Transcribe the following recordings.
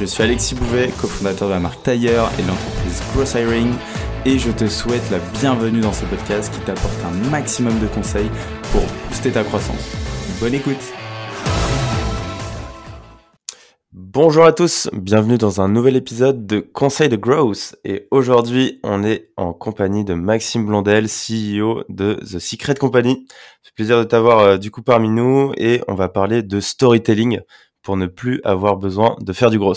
Je suis Alexis Bouvet, cofondateur de la marque Tailleur et de l'entreprise Gross Hiring et je te souhaite la bienvenue dans ce podcast qui t'apporte un maximum de conseils pour booster ta croissance. Bonne écoute Bonjour à tous, bienvenue dans un nouvel épisode de Conseil de Growth et aujourd'hui on est en compagnie de Maxime Blondel, CEO de The Secret Company. C'est plaisir de t'avoir euh, du coup parmi nous et on va parler de storytelling pour ne plus avoir besoin de faire du gros.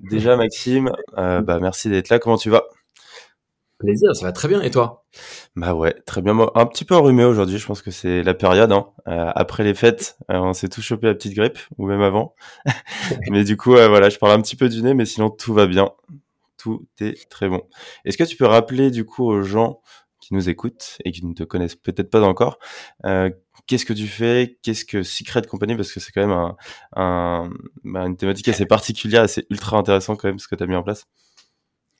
Déjà Maxime, euh, bah, merci d'être là, comment tu vas? Plaisir, ça va très bien. Et toi? Bah ouais, très bien. Moi, un petit peu enrhumé aujourd'hui. Je pense que c'est la période. Hein. Euh, après les fêtes, euh, on s'est tous chopé la petite grippe, ou même avant. mais du coup, voilà, je parle un petit peu du nez, mais sinon tout va bien. Tout est très bon. Est-ce que tu peux rappeler du coup aux gens qui nous écoutent et qui ne te connaissent peut-être pas encore, euh, qu'est-ce que tu fais? Qu'est-ce que Secret Company? Parce que c'est quand même un, bah, une thématique assez particulière, assez ultra intéressant quand même ce que tu as mis en place.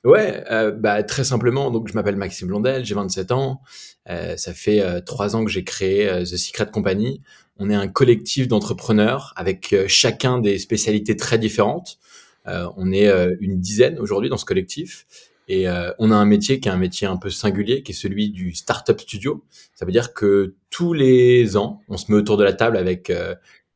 Ouais, euh, bah, très simplement. Donc, je m'appelle Maxime Blondel, j'ai 27 ans. Euh, ça fait trois ans que j'ai créé The Secret Company. On est un collectif d'entrepreneurs avec chacun des spécialités très différentes. on est une dizaine aujourd'hui dans ce collectif. Et on a un métier qui est un métier un peu singulier, qui est celui du startup studio. Ça veut dire que tous les ans, on se met autour de la table avec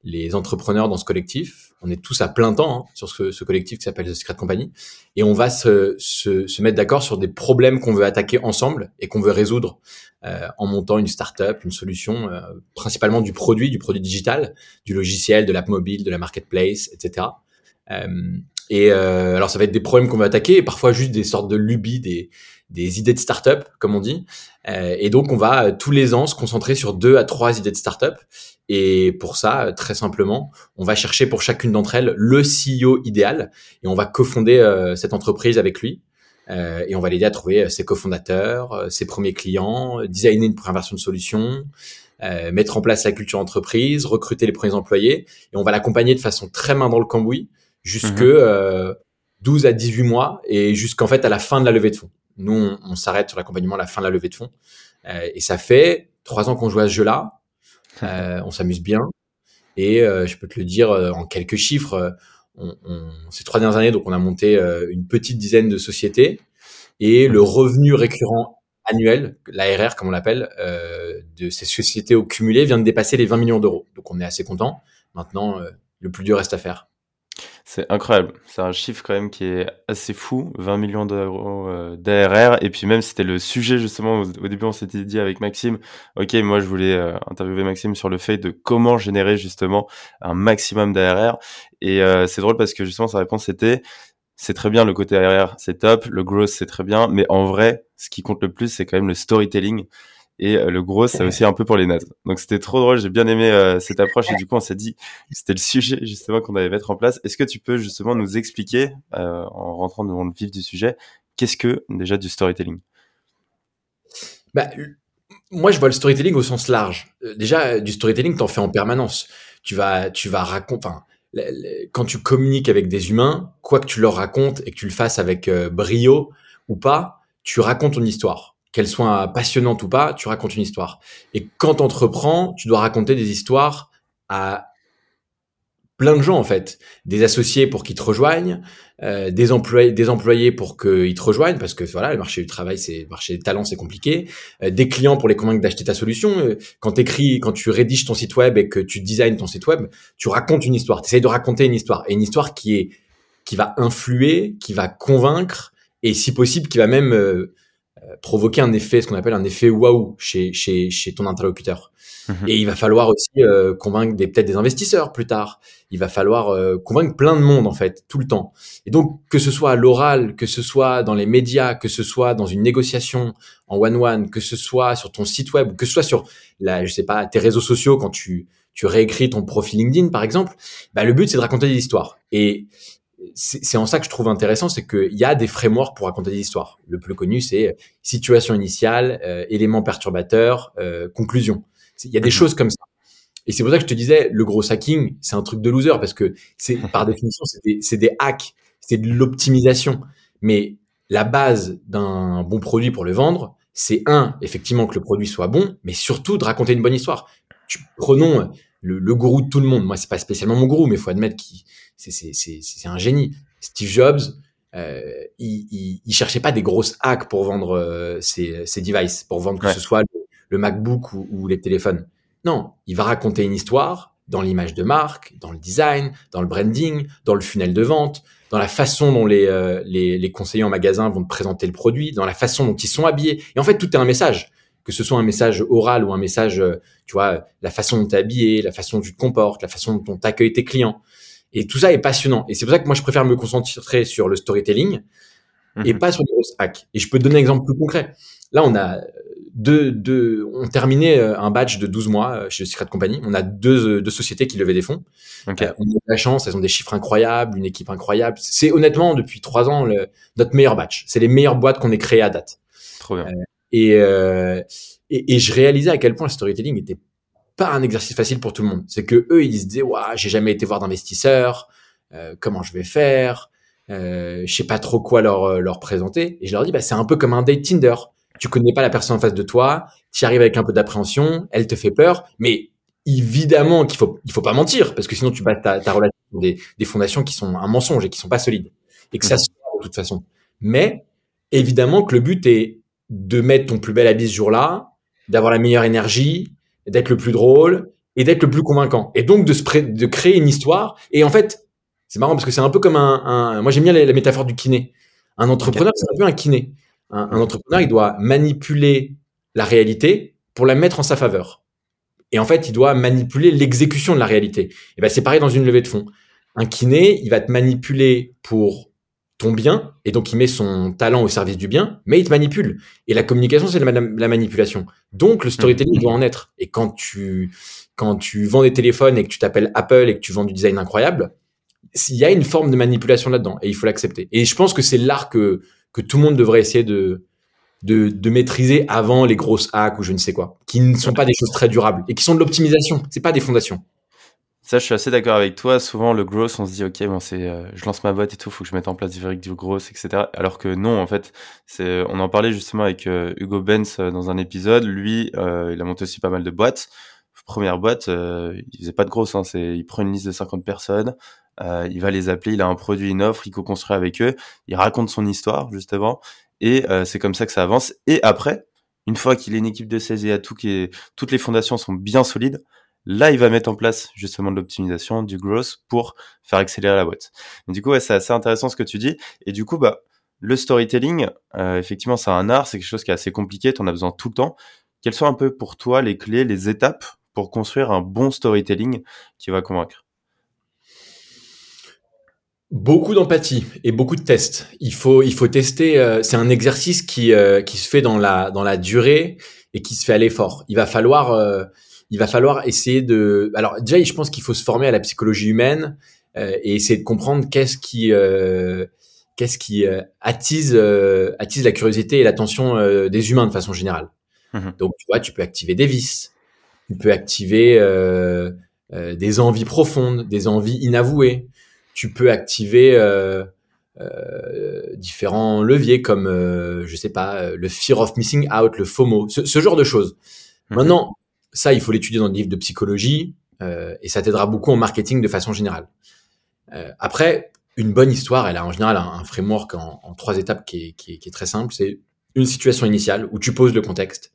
les entrepreneurs dans ce collectif on est tous à plein temps hein, sur ce, collectif qui s'appelle The Secret Company, et on va se, se, mettre d'accord sur des problèmes qu'on veut attaquer ensemble et qu'on veut résoudre euh, en montant une startup, une solution, euh, principalement du produit, du produit digital, du logiciel, de l'app mobile, de la marketplace, etc. Euh, et alors ça va être des problèmes qu'on veut attaquer, et parfois juste des sortes de lubies, des, des idées de start-up, comme on dit. Euh, et donc, on va euh, tous les ans se concentrer sur deux à trois idées de start-up. Et pour ça, euh, très simplement, on va chercher pour chacune d'entre elles le CEO idéal et on va cofonder cette entreprise avec lui. et on va l'aider à trouver ses cofondateurs, ses premiers clients, designer une première version de solution, mettre en place la culture entreprise, recruter les premiers employés. Et on va l'accompagner de façon très main dans le cambouis jusque 12 mhm. à 18 mois et jusqu'en fait à la fin de la levée de fonds. Nous, on, s'arrête sur l'accompagnement à la fin de la levée de fonds. Euh, et ça fait trois ans qu'on joue à ce jeu-là. Euh, on s'amuse bien. Et euh, je peux te le dire en quelques chiffres. On, ces trois dernières années, donc on a monté une petite dizaine de sociétés. Et le revenu récurrent annuel, l'ARR comme on l'appelle, de ces sociétés au cumulé vient de dépasser les 20 millions d'euros. Donc on est assez content. Maintenant, le plus dur reste à faire. C'est incroyable. C'est un chiffre quand même qui est assez fou, 20 millions d'euros euh, d'ARR. Et puis même, c'était le sujet justement, au, début on s'était dit avec Maxime, ok, moi je voulais euh, interviewer Maxime sur le fait de comment générer justement un maximum d'ARR. Et euh, c'est drôle parce que justement sa réponse c'était, c'est très bien le côté ARR, c'est top, le growth c'est très bien, mais en vrai, ce qui compte le plus, c'est quand même le storytelling. Et euh, le gros, c'est aussi un peu pour les nazes. Donc c'était trop drôle, j'ai bien aimé euh, cette approche et du coup on s'est dit c'était le sujet justement qu'on allait mettre en place. Est-ce que tu peux justement nous expliquer, euh, en rentrant dans le vif du sujet, qu'est-ce que déjà du storytelling? Bah, Moi je vois le storytelling au sens large. Déjà du storytelling, t'en fais en permanence. Tu vas, tu vas raconter... Enfin, quand tu communiques avec des humains, quoi que tu leur racontes et que tu le fasses avec brio ou pas, tu racontes ton histoire qu'elle soit passionnante ou pas, tu racontes une histoire. Et quand tu entreprends, tu dois raconter des histoires à plein de gens en fait, des associés pour qu'ils te rejoignent, euh, des employés, des employés pour qu'ils te rejoignent parce que voilà, le marché du travail, c'est le marché des talents, c'est compliqué. Euh, des clients pour les convaincre d'acheter ta solution. Euh, quand t'écris, quand tu rédiges ton site web et que tu designs ton site web, tu racontes une histoire. Tu essayes de raconter une histoire et une histoire qui est qui va influer, qui va convaincre et si possible qui va même euh, provoquer un effet, ce qu'on appelle un effet waouh chez, chez, chez ton interlocuteur. Mhm. Et il va falloir aussi euh, convaincre des, peut-être des investisseurs plus tard. Il va falloir euh, convaincre plein de monde en fait, tout le temps. Et donc que ce soit à l'oral, que ce soit dans les médias, que ce soit dans une négociation en one-one, que ce soit sur ton site web, que ce soit sur la, je sais pas, tes réseaux sociaux quand tu tu réécris ton profil LinkedIn par exemple, bah, le but c'est de raconter des histoires. Et c'est en ça que je trouve intéressant, c'est qu'il y a des frameworks pour raconter des histoires. Le plus connu, c'est situation initiale, euh, élément perturbateur, euh, conclusion. Il y a des mhm. choses comme ça. Et c'est pour ça que je te disais, le gros hacking, c'est un truc de loser parce que c'est par définition, c'est des, des, hacks, c'est de l'optimisation. Mais la base d'un bon produit pour le vendre, c'est un, effectivement que le produit soit bon, mais surtout de raconter une bonne histoire. Tu, prenons le, le, gourou de tout le monde. Moi, c'est pas spécialement mon gourou, mais il faut admettre qu'il c'est un génie. Steve Jobs, euh, il, il, il, cherchait pas des grosses hacks pour vendre euh, ses, ses, devices, pour vendre que ce soit le, MacBook ou, ou, les téléphones. Non, il va raconter une histoire dans l'image de marque, dans le design, dans le branding, dans le funnel de vente, dans la façon dont les, euh, les, les, conseillers en magasin vont te présenter le produit, dans la façon dont ils sont habillés. Et en fait, tout est un message. Que ce soit un message oral ou un message, euh, tu vois, la façon dont tu es habillé, la façon dont tu te comportes, la façon dont tu accueilles tes clients. Et tout ça est passionnant. Et c'est pour ça que moi, je préfère me concentrer sur le storytelling et mhm. pas sur les grosses hacks. Et je peux te donner un exemple plus concret. Là, on a deux, deux, on terminé euh, un batch de 12 mois euh, chez Secret Company. On a deux, deux sociétés qui levaient des fonds. Okay. on a de la chance, elles ont des chiffres incroyables, une équipe incroyable. C'est honnêtement, depuis trois ans, le, notre meilleur batch. C'est les meilleures boîtes qu'on ait créées à date. Trop bien. Et, et, et, je réalisais à quel point le storytelling était pas un exercice facile pour tout le monde. C'est que eux, ils se disaient, ouais, j'ai jamais été voir d'investisseurs, euh, comment je vais faire, euh, je sais pas trop quoi leur euh, leur présenter. Et je leur dis, bah c'est un peu comme un date Tinder. Tu connais pas la personne en face de toi, tu arrives avec un peu d'appréhension, elle te fait peur, mais évidemment qu'il faut il faut pas mentir parce que sinon tu bases ta, ta relation des, des fondations qui sont un mensonge et qui sont pas solides et que ça mmh. se de toute façon. Mais évidemment que le but est de mettre ton plus bel habit ce jour-là, d'avoir la meilleure énergie, d'être le plus drôle et d'être le plus convaincant. Et donc de, créer une histoire. Et en fait, c'est marrant parce que c'est un peu comme un... moi j'aime bien la, métaphore du kiné. Un entrepreneur, c'est un peu un kiné. Un, un, entrepreneur, il doit manipuler la réalité pour la mettre en sa faveur. Et en fait, il doit manipuler l'exécution de la réalité. Et ben c'est pareil dans une levée de fonds. Un kiné, il va te manipuler pour ton bien, et donc il met son talent au service du bien, mais il te manipule. Et la communication, c'est la, la, manipulation. Donc le storytelling doit en être. Et quand tu, quand tu vends des téléphones et que tu t'appelles Apple et que tu vends du design incroyable, il y a une forme de manipulation là-dedans, et il faut l'accepter. Et je pense que c'est l'art que, que tout le monde devrait essayer de, de, de, maîtriser avant les grosses hacks ou je ne sais quoi, qui ne sont pas des choses très durables et qui sont de l'optimisation. C'est pas des fondations. Ça, je suis assez d'accord avec toi. Souvent, le growth, on se dit, OK, bon, c'est, euh, je lance ma boîte et tout, faut que je mette en place du, du growth, etc. Alors que non, en fait, c'est, on en parlait justement avec euh, Hugo Benz euh, dans un épisode. Lui, il a monté aussi pas mal de boîtes. Première boîte, il faisait pas de growth, hein, c'est, il prend une liste de 50 personnes, il va les appeler, il a un produit, une offre, il co-construit avec eux, il raconte son histoire, justement, et c'est comme ça que ça avance. Et après, une fois qu'il a une équipe de 16 et à tout, qui est, toutes les fondations sont bien solides, Là, il va mettre en place justement de l'optimisation, du growth pour faire accélérer la boîte. du coup, ouais, c'est assez intéressant ce que tu dis. Et du coup, bah, le storytelling, euh, effectivement, c'est un art, c'est quelque chose qui est assez compliqué, tu en as besoin tout le temps. Quelles sont un peu pour toi les clés, les étapes pour construire un bon storytelling qui va convaincre? Beaucoup d'empathie et beaucoup de tests. Il faut, il faut tester. Euh, c'est un exercice qui, euh, qui se fait dans la, dans la durée et qui se fait à l'effort. Il va falloir il va falloir essayer de. Alors déjà, je pense qu'il faut se former à la psychologie humaine euh, et essayer de comprendre qu'est-ce qui euh, qu'est-ce qui euh, attise euh, attise la curiosité et l'attention des humains de façon générale. Mhm. Donc tu vois, tu peux activer des vices, tu peux activer des envies profondes, des envies inavouées. Tu peux activer différents leviers comme je sais pas le fear of missing out, le FOMO, ce, ce genre de choses. Mhm. Maintenant, ça, il faut l'étudier dans le livre de psychologie euh, et ça t'aidera beaucoup en marketing de façon générale. Euh, après, une bonne histoire, elle a en général un, framework en, en, trois étapes qui est, qui est, qui est très simple. C'est une situation initiale où tu poses le contexte.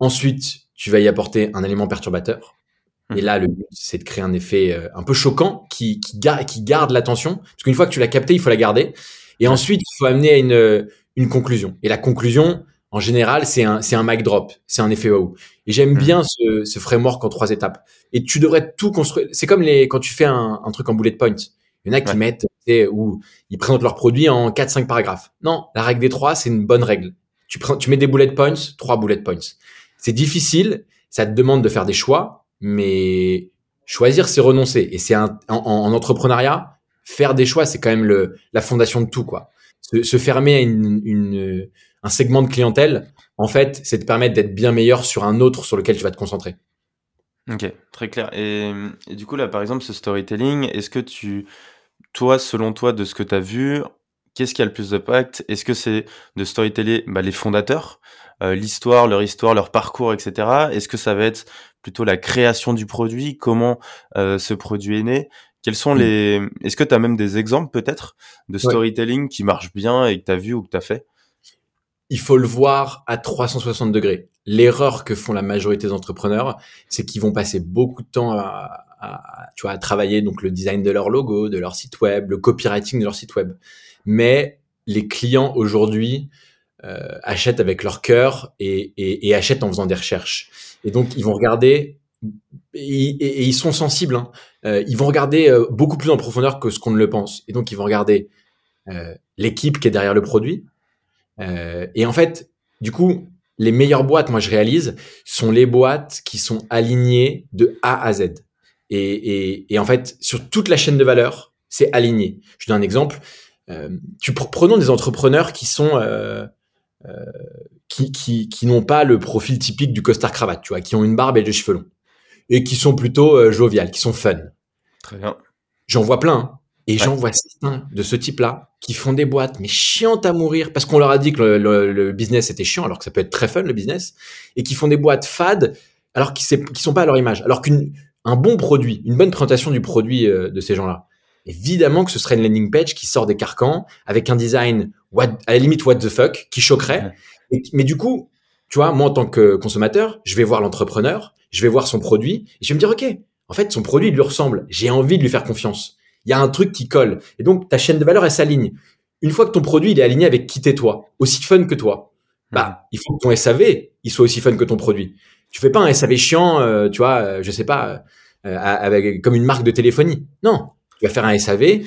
Ensuite, tu vas y apporter un élément perturbateur. Et là, le but, c'est de créer un effet euh, un peu choquant qui, qui, garde, qui garde l'attention. Parce qu'une fois que tu l'as capté, il faut la garder. Et ensuite, il faut amener à une, une conclusion. Et la conclusion, en général, c'est un, c'est un mic drop, c'est un effet wow. Et j'aime hmm. bien ce, ce, framework en trois étapes. Et tu devrais tout construire. C'est comme les, quand tu fais un, un truc en bullet points. Il y en a qui mettent, où ils présentent leur produit en 4-5 paragraphes. Non, la règle des trois, c'est une bonne règle. Tu, prends, tu mets des bullet points, trois bullet points. C'est difficile, ça te demande de faire des choix, mais choisir, c'est renoncer. Et c'est un, en, en, entrepreneuriat, faire des choix, c'est quand même le, la fondation de tout, quoi. Se, se fermer à une, une, un segment de clientèle, en fait, c'est te permettre d'être bien meilleur sur un autre sur lequel tu vas te concentrer. Ok, très clair. Et, et du coup, là, par exemple, ce storytelling, est-ce que tu, toi, selon toi, de ce que tu as vu, qu'est-ce qui a le plus d'impact? Est-ce que c'est de storyteller bah, les fondateurs, euh, l'histoire, leur histoire, leur parcours, etc. Est-ce que ça va être plutôt la création du produit? Comment euh, ce produit est né? Quels sont Mm. les Est-ce que tu as même des exemples peut-être de storytelling qui marchent bien et que tu as vu ou que tu as fait? Il faut le voir à 360 degrés. L'erreur que font la majorité des entrepreneurs, c'est qu'ils vont passer beaucoup de temps à, tu vois, à travailler donc le design de leur logo, de leur site web, le copywriting de leur site web. Mais les clients aujourd'hui euh, achètent avec leur cœur et, et, et, achètent en faisant des recherches. Et donc ils vont regarder et, et ils sont sensibles. Hein. Euh, ils vont regarder euh, beaucoup plus en profondeur que ce qu'on ne le pense. Et donc ils vont regarder euh, l'équipe qui est derrière le produit, euh, et en fait, du coup, les meilleures boîtes, moi je réalise, sont les boîtes qui sont alignées de A à Z. Et, et, et en fait, sur toute la chaîne de valeur, c'est aligné. Je donne un exemple. Euh, tu prenons des entrepreneurs qui sont euh, euh, qui, qui, qui n'ont pas le profil typique du costard cravate, tu vois, qui ont une barbe et des cheveux longs et qui sont plutôt joviales, qui sont fun. Très bien. J'en vois plein. Hein. Et ouais. j'en vois certains de ce type-là qui font des boîtes, mais chiantes à mourir, parce qu'on leur a dit que le, le, le, business était chiant, alors que ça peut être très fun, le business, et qui font des boîtes fades, alors qu'ils ne sont pas à leur image. Alors qu'un bon produit, une bonne présentation du produit euh, de ces gens-là, évidemment que ce serait une landing page qui sort des carcans, avec un design, what, à la limite, what the fuck, qui choquerait. Ouais. Et, mais du coup, tu vois, moi, en tant que consommateur, je vais voir l'entrepreneur, je vais voir son produit, et je vais me dire, OK, en fait, son produit, il lui ressemble. J'ai envie de lui faire confiance il y a un truc qui colle. Et donc, ta chaîne de valeur, elle s'aligne. Une fois que ton produit, il est aligné avec qui t'es toi, aussi fun que toi, bah, il faut que ton SAV, il soit aussi fun que ton produit. Tu fais pas un SAV chiant, euh, tu vois, euh, je sais pas, euh, avec, comme une marque de téléphonie. Non. Tu vas faire un SAV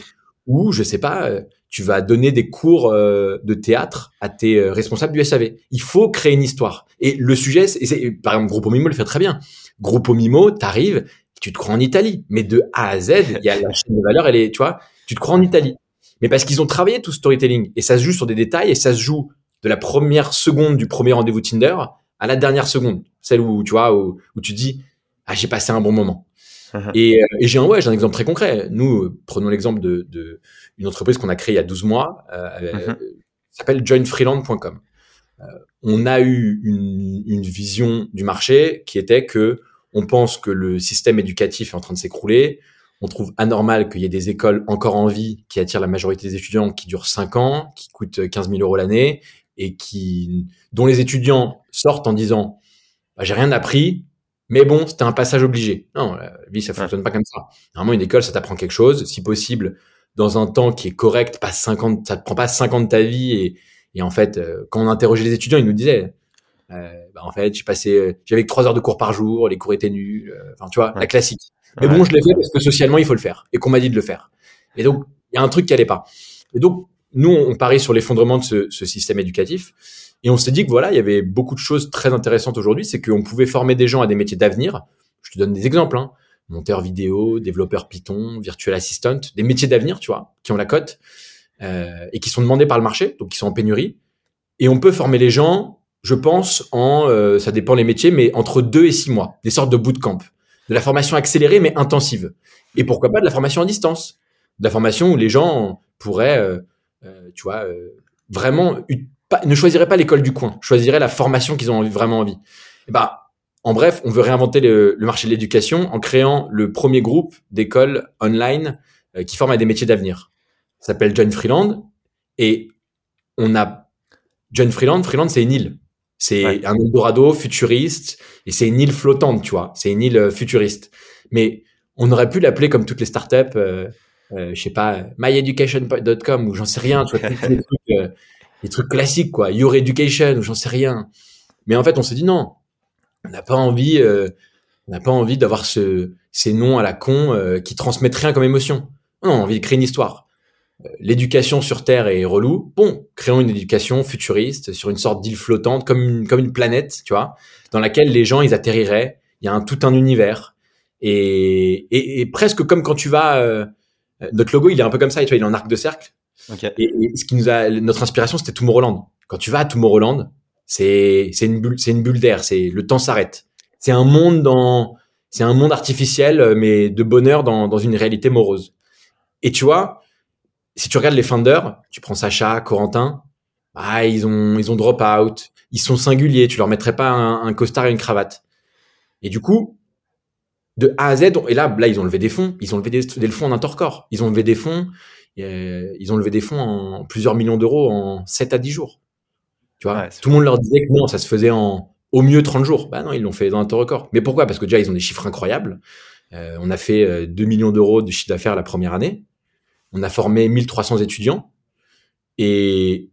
où, je sais pas, euh, tu vas donner des cours de théâtre à tes responsables du SAV. Il faut créer une histoire. Et le sujet, c'est, par exemple, Groupe Mimo le fait très bien. Groupe Mimo, t'arrives, tu te crois en Italie. Mais de A à Z, il y a la chaîne de valeur, elle est, tu vois, tu te crois en Italie. Mais parce qu'ils ont travaillé tout storytelling et ça se joue sur des détails et ça se joue de la première seconde du premier rendez-vous Tinder à la dernière seconde, celle où tu vois où, où tu dis ah j'ai passé un bon moment. Uh-huh. Et, et j'ai un ouais j'ai un exemple très concret. Nous prenons l'exemple de, de une entreprise qu'on a créée il y a 12 mois, euh, uh-huh. s'appelle joinfreeland.com. Euh, on a eu une, une vision du marché qui était que on pense que le système éducatif est en train de s'écrouler. On trouve anormal qu'il y ait des écoles encore en vie qui attirent la majorité des étudiants qui durent 5 ans, qui coûtent 15 000 euros l'année et qui, dont les étudiants sortent en disant bah, j'ai rien appris, mais bon, c'était un passage obligé. Non, la vie, ça fonctionne pas comme ça. Normalement, une école, ça t'apprend quelque chose, si possible, dans un temps qui est correct, pas 50, ça te prend pas 50 de ta vie. Et, et en fait, euh, quand on interrogeait les étudiants, ils nous disaient, euh, bah, en fait, j'ai passé, j'avais que trois heures de cours par jour, les cours étaient nuls. euh, Enfin, tu vois, Ouais. la classique. Mais Ouais. bon, je l'ai fait parce que socialement, il faut le faire et qu'on m'a dit de le faire. Et donc, il y a un truc qui allait pas. Et donc, nous, on parie sur l'effondrement de ce, ce système éducatif. Et on s'est dit que voilà, il y avait beaucoup de choses très intéressantes aujourd'hui. C'est qu'on pouvait former des gens à des métiers d'avenir. Je te donne des exemples. Hein. Monteur vidéo, développeur Python, virtual assistant, des métiers d'avenir, tu vois, qui ont la cote euh, et qui sont demandés par le marché, donc qui sont en pénurie. Et on peut former les gens, je pense, en, euh, ça dépend les métiers, mais entre deux et six mois, des sortes de bootcamp, de la formation accélérée mais intensive. Et pourquoi pas de la formation à distance, de la formation où les gens pourraient, euh, euh, tu vois, euh, vraiment ne choisiraient pas l'école du coin, choisiraient la formation qu'ils ont vraiment envie. Et ben, en bref, on veut réinventer le, le marché de l'éducation en créant le premier groupe d'écoles online euh, qui forment à des métiers d'avenir. Ça s'appelle John Freeland et on a John Freeland. Freeland, c'est une île. C'est Ouais. un Eldorado futuriste et c'est une île flottante, tu vois. C'est une île euh, futuriste. Mais on aurait pu l'appeler comme toutes les startups, euh, euh, je sais pas, myeducation.com ou j'en sais rien, tu vois, tous les trucs, euh, les trucs classiques, quoi. Your Education ou j'en sais rien. Mais en fait, on s'est dit non, on n'a pas envie, euh, on n'a pas envie d'avoir ce, ces noms à la con euh, qui transmettent rien comme émotion. Non, on a envie de créer une histoire. Euh, L'éducation sur Terre est relou. Bon, créons une éducation futuriste sur une sorte d'île flottante, comme une, comme une planète, tu vois, dans laquelle les gens ils atterriraient. Il y a un, tout un univers et, et, et presque comme quand tu vas euh, Euh, notre logo, il est un peu comme ça, tu vois, il est en arc de cercle. Et, ce qui nous a, notre inspiration, c'était Tomorrowland. Quand tu vas à Tomorrowland, c'est c'est une bulle, c'est une bulle d'air. C'est le temps s'arrête. C'est un monde dans, c'est un monde artificiel, mais de bonheur dans dans une réalité morose. Et tu vois, si tu regardes les founders, tu prends Sacha, Corentin, ah ils ont ils ont drop out, ils sont singuliers. Tu leur mettrais pas un, un costard et une cravate. Et du coup, de A à Z, et là, là, ils ont levé des fonds, ils ont levé des, des fonds en intercore, ils ont levé des fonds, euh, ils ont levé des fonds en plusieurs millions d'euros en 7 à 10 jours. Tu vois, tout le monde leur disait que non, ça se faisait en au mieux 30 jours. Bah non, ils l'ont fait dans un temps record. Mais pourquoi? Parce que déjà, ils ont des chiffres incroyables. Euh, on a fait 2 euh, millions d'euros de chiffre d'affaires la première année. On a formé 1300 étudiants. Et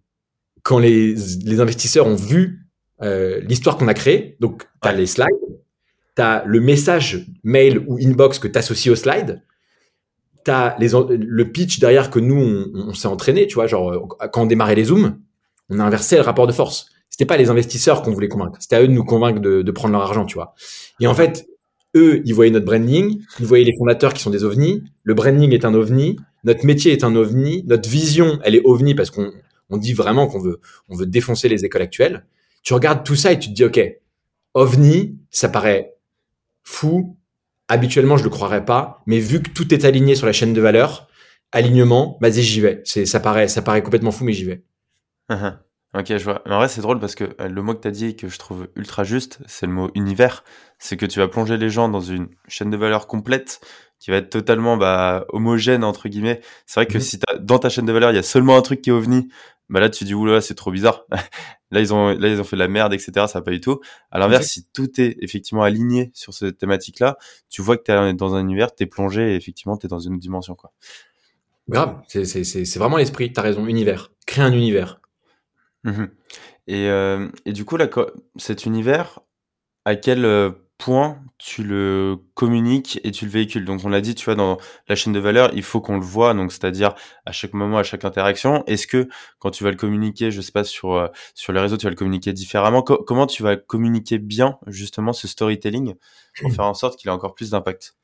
quand les, les investisseurs ont vu euh, l'histoire qu'on a créée, donc tu as les slides, tu as le message mail ou inbox que tu associes au slide, tu as les, le pitch derrière que nous, on, s'est entraîné, tu vois, genre euh, quand on démarrait les Zooms, on a inversé le rapport de force. C'était pas les investisseurs qu'on voulait convaincre, c'était à eux de nous convaincre de, de, prendre leur argent, tu vois. Et en fait, eux, ils voyaient notre branding, ils voyaient les fondateurs qui sont des ovnis, le branding est un ovni, notre métier est un ovni, notre vision, elle est ovni parce qu'on on dit vraiment qu'on veut, on veut défoncer les écoles actuelles. Tu regardes tout ça et tu te dis, OK, ovni, ça paraît fou. Habituellement, je le croirais pas, mais vu que tout est aligné sur la chaîne de valeur, alignement, vas-y, j'y vais. C'est, ça paraît, ça paraît complètement fou, mais j'y vais. Uh-huh. Ok, je vois. En vrai, c'est drôle parce que euh, le mot que tu as dit que je trouve ultra juste, c'est le mot univers. C'est que tu vas plonger les gens dans une chaîne de valeur complète qui va être totalement bah, homogène, entre guillemets. C'est vrai que mhm. si dans ta chaîne de valeur, il y a seulement un truc qui est ovni, bah là, tu dis, oula, c'est trop bizarre. là, ils ont, là, ils ont fait de la merde, etc. Ça va pas du tout. À l'inverse, si tout est effectivement aligné sur cette thématique-là, tu vois que tu es dans un univers, tu es plongé et effectivement, tu es dans une autre dimension, quoi. Grave. C'est vraiment l'esprit. Tu as raison. Univers. Créer un univers. Mmh et, euh, et du coup, là, cet univers, à quel euh, point tu le communiques et tu le véhicules. Donc on l'a dit, tu vois, dans la chaîne de valeur, il faut qu'on le voit, donc c'est-à-dire à chaque moment, à chaque interaction. Est-ce que quand tu vas le communiquer, je sais pas sur euh, sur les réseaux, tu vas le communiquer différemment? Comment tu vas communiquer bien justement ce storytelling pour faire en sorte qu'il ait encore plus d'impact?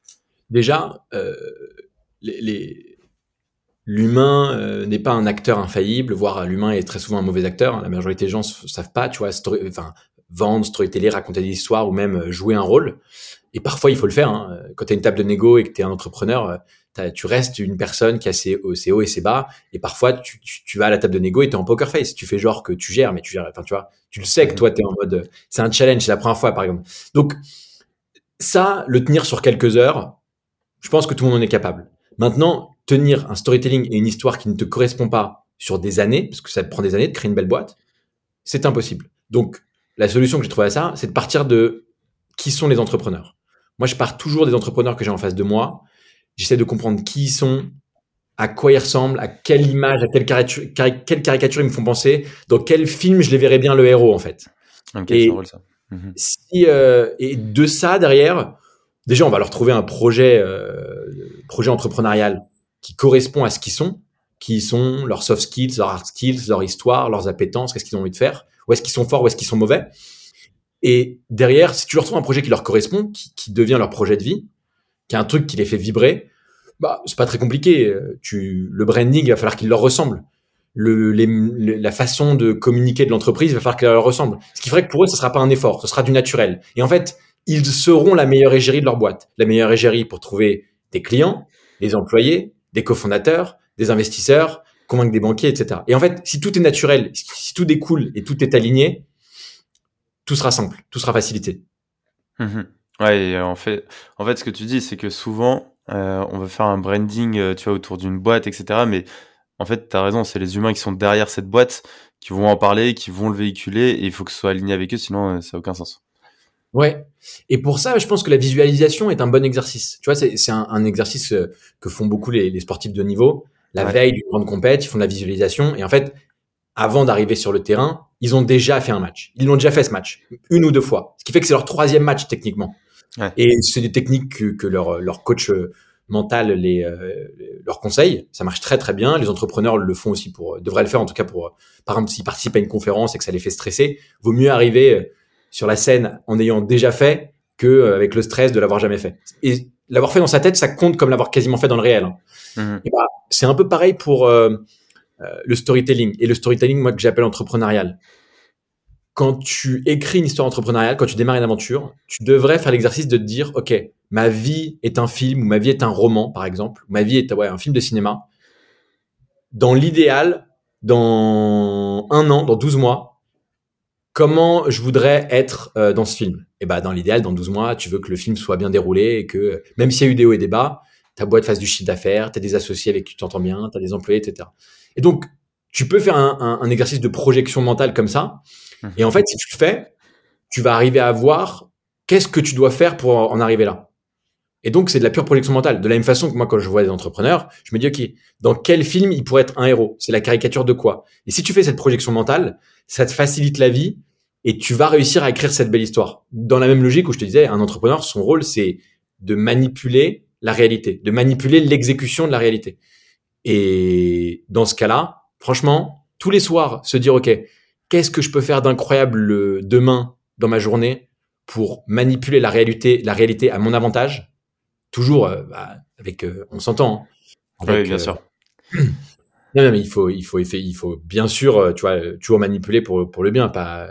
Déjà, euh, l'humain n'est pas un acteur infaillible, voire l'humain est très souvent un mauvais acteur. La majorité des gens savent pas, tu vois, enfin, vendre, storyteller, raconter des histoires ou même euh, jouer un rôle. Et parfois, il faut le faire. Hein. Quand tu as une table de négo et que tu es un entrepreneur, euh, tu restes une personne qui a ses, hauts et ses bas. Et parfois, tu, tu, vas à la table de négo et tu es en poker face. Tu fais genre que tu gères, mais tu gères. Enfin, tu vois, tu le sais que toi, tu es en mode. C'est un challenge, c'est la première fois, par exemple. Donc, ça, le tenir sur quelques heures, je pense que tout le monde en est capable. Maintenant, tenir un storytelling et une histoire qui ne te correspond pas sur des années, parce que ça te prend des années de créer une belle boîte, c'est impossible. Donc, la solution que j'ai trouvée à ça, c'est de partir de qui sont les entrepreneurs. Moi, je pars toujours des entrepreneurs que j'ai en face de moi. J'essaie de comprendre qui ils sont, à quoi ils ressemblent, à quelle image, à quelle caricature, quelle caricature ils me font penser, dans quel film je les verrais bien le héros, en fait. et, ça. Mhm. Si, euh, et de ça, derrière, déjà, on va leur trouver un projet, euh, projet entrepreneurial qui correspond à ce qu'ils sont, qui sont leurs soft skills, leurs hard skills, leur histoire, leurs appétences, qu'est-ce qu'ils ont envie de faire où est-ce qu'ils sont forts, où est-ce qu'ils sont mauvais. Et derrière, si tu leur trouves un projet qui leur correspond, qui, devient leur projet de vie, qui a un truc qui les fait vibrer, bah c'est pas très compliqué. Le branding, il va falloir qu'il leur ressemble. Le, la façon de communiquer de l'entreprise, il va falloir qu'elle leur ressemble. Ce qui ferait que pour eux, ce sera pas un effort, ce sera du naturel. Et en fait, ils seront la meilleure égérie de leur boîte. La meilleure égérie pour trouver des clients, des employés, des cofondateurs, des investisseurs, convaincre des banquiers, etc. Et en fait, si tout est naturel, si tout découle et tout est aligné, tout sera simple, tout sera facilité. Mmh ouais, et en fait, en fait, ce que tu dis, c'est que souvent, euh, on veut faire un branding, euh, tu vois, autour d'une boîte, etc. Mais en fait, tu as raison, c'est les humains qui sont derrière cette boîte qui vont en parler, qui vont le véhiculer, et il faut que ce soit aligné avec eux, sinon euh, ça n'a aucun sens. Ouais. Et pour ça, je pense que la visualisation est un bon exercice. Tu vois, c'est un, un, exercice que font beaucoup les, les sportifs de niveau la veille d'une grande compète, ils font de la visualisation. Et en fait, avant d'arriver sur le terrain, ils ont déjà fait un match. Ils l'ont déjà fait ce match, une ou deux fois. Ce qui fait que c'est leur troisième match techniquement. Et c'est des techniques que, que leur, leur coach euh, mental les, euh, leur conseille. Ça marche très très bien. Les entrepreneurs le font aussi pour, devraient le faire en tout cas pour, par exemple, s'ils participent à une conférence et que ça les fait stresser, vaut mieux arriver euh, sur la scène en ayant déjà fait que avec le stress de l'avoir jamais fait. Et l'avoir fait dans sa tête, ça compte comme l'avoir quasiment fait dans le réel. hein. Mhm. Et bah, c'est un peu pareil pour euh, euh, le storytelling. Et le storytelling, moi, que j'appelle entrepreneurial. Quand tu écris une histoire entrepreneuriale, quand tu démarres une aventure, tu devrais faire l'exercice de te dire, OK, ma vie est un film ou ma vie est un roman, par exemple, ma vie est un film de cinéma. Dans l'idéal, dans un an, dans 12 mois, comment je voudrais être euh, dans ce film? Et bah, dans l'idéal, dans 12 mois, tu veux que le film soit bien déroulé et que, même s'il y a eu des hauts et des bas, ta boîte fasse du chiffre d'affaires, tu as des associés avec qui tu t'entends bien, tu as des employés, etc. Et donc, tu peux faire un, un- un exercice de projection mentale comme ça. Mhm. Et en fait, si tu le fais, tu vas arriver à voir qu'est-ce que tu dois faire pour en arriver là. Et donc, c'est de la pure projection mentale. De la même façon que moi, quand je vois des entrepreneurs, je me dis, OK, dans quel film il pourrait être un héros? C'est la caricature de quoi? Et si tu fais cette projection mentale, ça te facilite la vie et tu vas réussir à écrire cette belle histoire. Dans la même logique où je te disais, un entrepreneur, son rôle, c'est de manipuler la réalité, de manipuler l'exécution de la réalité. Et dans ce cas-là, franchement, tous les soirs, se dire, OK, qu'est-ce que je peux faire d'incroyable euh, demain dans ma journée pour manipuler la réalité, la réalité à mon avantage? Toujours euh, bah, avec, euh, on s'entend. hein, Oui, bien euh, sûr. non, non, mais il faut, il faut, il faut, il faut bien sûr, tu vois, toujours manipuler pour, pour le bien, pas,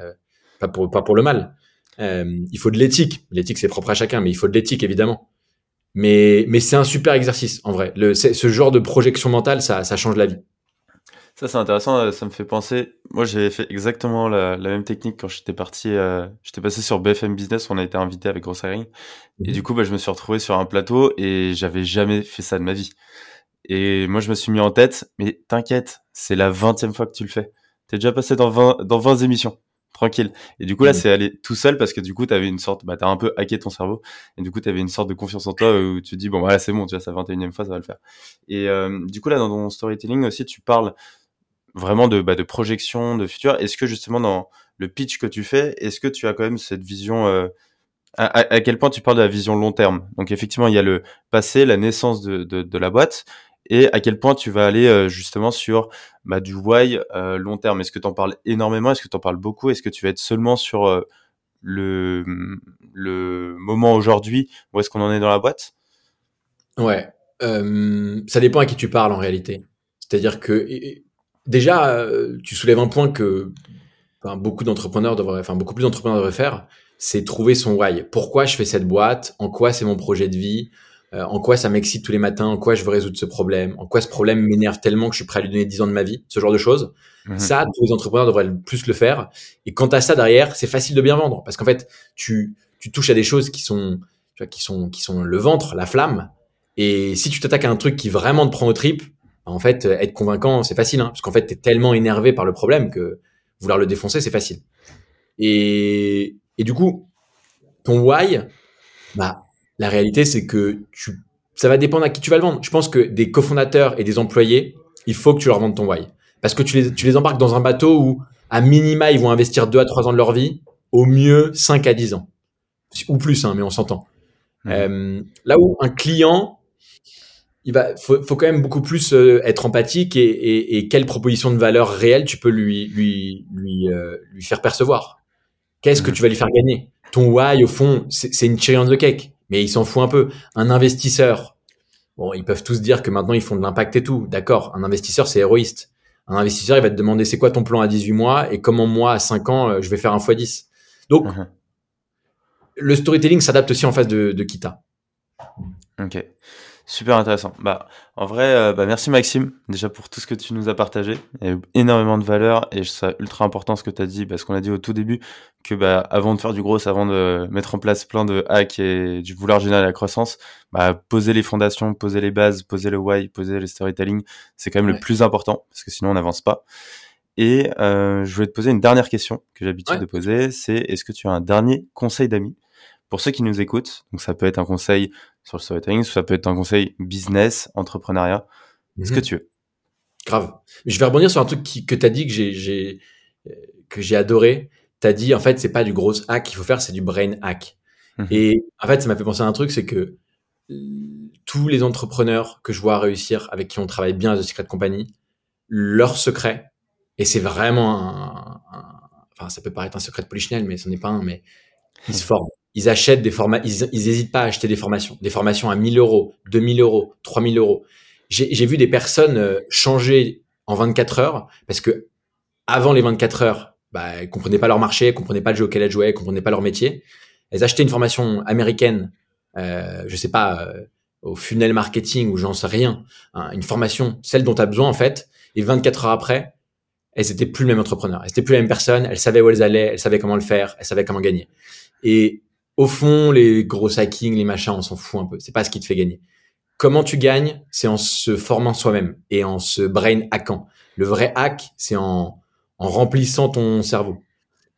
pas, pour, pas pour le mal. Il faut de l'éthique. L'éthique, c'est propre à chacun, mais il faut de l'éthique, évidemment. Mais, mais c'est un super exercice, en vrai. Le, ce genre de projection mentale, ça, ça change la vie. Ça, c'est intéressant. euh, Ça me fait penser. Moi, j'ai fait exactement la, la même technique quand j'étais parti. euh, j'étais passé sur BFM Business. On a été invité avec Grosse Hiring. Et Mhm. du coup, bah, je me suis retrouvé sur un plateau et j'avais jamais fait ça de ma vie. Et moi, je me suis mis en tête, mais t'inquiète, c'est la vingtième fois que tu le fais. T'es déjà passé dans 20, dans 20 émissions. Tranquille. Et du coup, là, Mhm. c'est allé tout seul parce que du coup, t'avais une sorte, bah, t'as un peu hacké ton cerveau. Et du coup, t'avais une sorte de confiance en toi où tu te dis, bon, voilà, c'est bon, tu vois, c'est la 21e fois, ça va le faire. Et euh, du coup, là, dans ton storytelling aussi, tu parles vraiment de, bah, de projection, de futur. Est-ce que justement, dans le pitch que tu fais, est-ce que tu as quand même cette vision, euh, à, à- à quel point tu parles de la vision long terme? Donc, effectivement, il y a le passé, la naissance de, de, de la boîte, et à quel point tu vas aller euh, justement sur bah, du why euh, long terme. Est-ce que tu en parles énormément? Est-ce que tu en parles beaucoup? Est-ce que tu vas être seulement sur euh, le, le moment aujourd'hui? Où est-ce qu'on en est dans la boîte? Ouais. Ça dépend à qui tu parles en réalité. C'est-à-dire que déjà, tu soulèves un point que beaucoup d'entrepreneurs devraient, beaucoup plus d'entrepreneurs devraient faire, c'est trouver son why. Pourquoi je fais cette boîte? En quoi c'est mon projet de vie? Euh, En quoi ça m'excite tous les matins? En quoi je veux résoudre ce problème? En quoi ce problème m'énerve tellement que je suis prêt à lui donner 10 ans de ma vie? Ce genre de choses. Mhm. Ça, tous les entrepreneurs devraient le plus le faire. Et quant à ça derrière, c'est facile de bien vendre parce qu'en fait, tu, tu touches à des choses qui sont, tu vois, qui sont, qui sont le ventre, la flamme. Et si tu t'attaques à un truc qui vraiment te prend au trip, en fait, euh, être convaincant, c'est facile, hein, parce qu'en fait, t'es tellement énervé par le problème que vouloir le défoncer, c'est facile. Et, et du coup, ton why, bah, la réalité, c'est que tu, ça va dépendre à qui tu vas le vendre. Je pense que des cofondateurs et des employés, il faut que tu leur vendes ton why. Parce que tu les, tu les embarques dans un bateau où, à minima, ils vont investir 2 à 3 ans de leur vie, au mieux 5 à 10 ans. Ou plus, hein, mais on s'entend. Euh, là où un client, il va, faut, faut quand même beaucoup plus euh, être empathique et, et, et quelle proposition de valeur réelle tu peux lui, lui, lui, euh, lui faire percevoir. Qu'est-ce que tu vas lui faire gagner? Ton why, au fond, c'est c'est une cherry on the cake, mais il s'en fout un peu. Un investisseur, bon, ils peuvent tous dire que maintenant ils font de l'impact et tout. D'accord, un investisseur, c'est héroïste. Un investisseur, il va te demander c'est quoi ton plan à 18 mois et comment moi, à 5 ans, euh, je vais faire un x10. Donc, Mhm. le storytelling s'adapte aussi en face de, de Kita. Ok, super intéressant. Bah, en vrai, euh, bah, merci Maxime, déjà pour tout ce que tu nous as partagé. Il y a eu énormément de valeur et c'est ultra important ce que tu as dit, parce qu'on a dit au tout début que bah, avant de faire du gros, avant de mettre en place plein de hacks et du vouloir générer la croissance, bah, poser les fondations, poser les bases, poser le why, poser le storytelling, c'est quand même Ouais. le plus important, parce que sinon on n'avance pas. Et euh, je voulais te poser une dernière question que j'ai l'habitude Ouais. de poser, c'est est-ce que tu as un dernier conseil d'amis? Pour ceux qui nous écoutent Donc ça peut être un conseil sur le storytelling, ça peut être un conseil business, entrepreneuriat, ce Mhm. que tu veux. Grave. Je vais rebondir sur un truc qui, que tu as dit que j'ai, euh, que j'ai adoré. Tu as dit, en fait, c'est pas du gros hack qu'il faut faire, c'est du brain hack. Mhm. Et en fait, ça m'a fait penser à un truc, c'est que tous les entrepreneurs que je vois réussir, avec qui on travaille bien à The Secret Company, leur secret, et c'est vraiment un, un- enfin, ça peut paraître un secret de polichinelle, mais ce n'est pas un, mais ils se forment. Ils achètent des formats, ils, ils hésitent pas à acheter des formations, des formations à 1000 euros, 2000 euros, 3000 euros. J'ai vu des personnes euh, changer en 24 heures parce que avant les 24 heures, bah, elles comprenaient pas leur marché, elles comprenaient pas le jeu auquel elles jouaient, elles comprenaient pas leur métier. Elles achetaient une formation américaine, euh, je sais pas, euh, au funnel marketing ou j'en sais rien, hein, une formation, celle dont tu as besoin en fait, et 24 heures après, elles étaient plus le même entrepreneur, elles étaient plus la même personne, elles savaient où elles allaient, elles savaient comment le faire, elles savaient comment gagner. Et au fond, les gros hackings, les machins, on s'en fout un peu. C'est pas ce qui te fait gagner. Comment tu gagnes C'est en se formant soi-même et en se brain hackant. Le vrai hack, c'est en, en remplissant ton cerveau.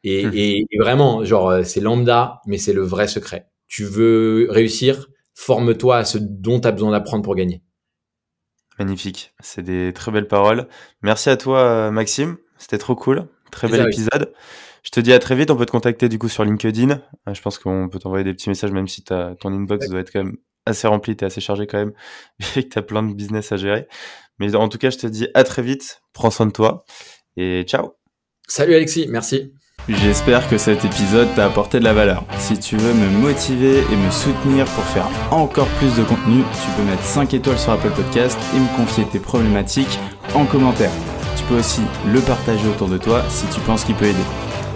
Et, hmm. et, et vraiment, genre, c'est lambda, mais c'est le vrai secret. Tu veux réussir, forme-toi à ce dont tu as besoin d'apprendre pour gagner. Magnifique, c'est des très belles paroles. Merci à toi Maxime, c'était trop cool, très bel épisode. Je te dis à très vite, on peut te contacter du coup sur LinkedIn. Euh, je pense qu'on peut t'envoyer des petits messages même si as, ton inbox doit être quand même assez rempli, t'es assez chargé quand même et que t'as plein de business à gérer. Mais en tout cas, je te dis à très vite, prends soin de toi et ciao. Salut Alexis, merci. J'espère que cet épisode t'a apporté de la valeur. Si tu veux me motiver et me soutenir pour faire encore plus de contenu, tu peux mettre 5 étoiles sur Apple Podcast et me confier tes problématiques en commentaire. Tu peux aussi le partager autour de toi si tu penses qu'il peut aider.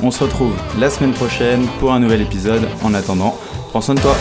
On se retrouve la semaine prochaine pour un nouvel épisode. En attendant, prends soin de toi.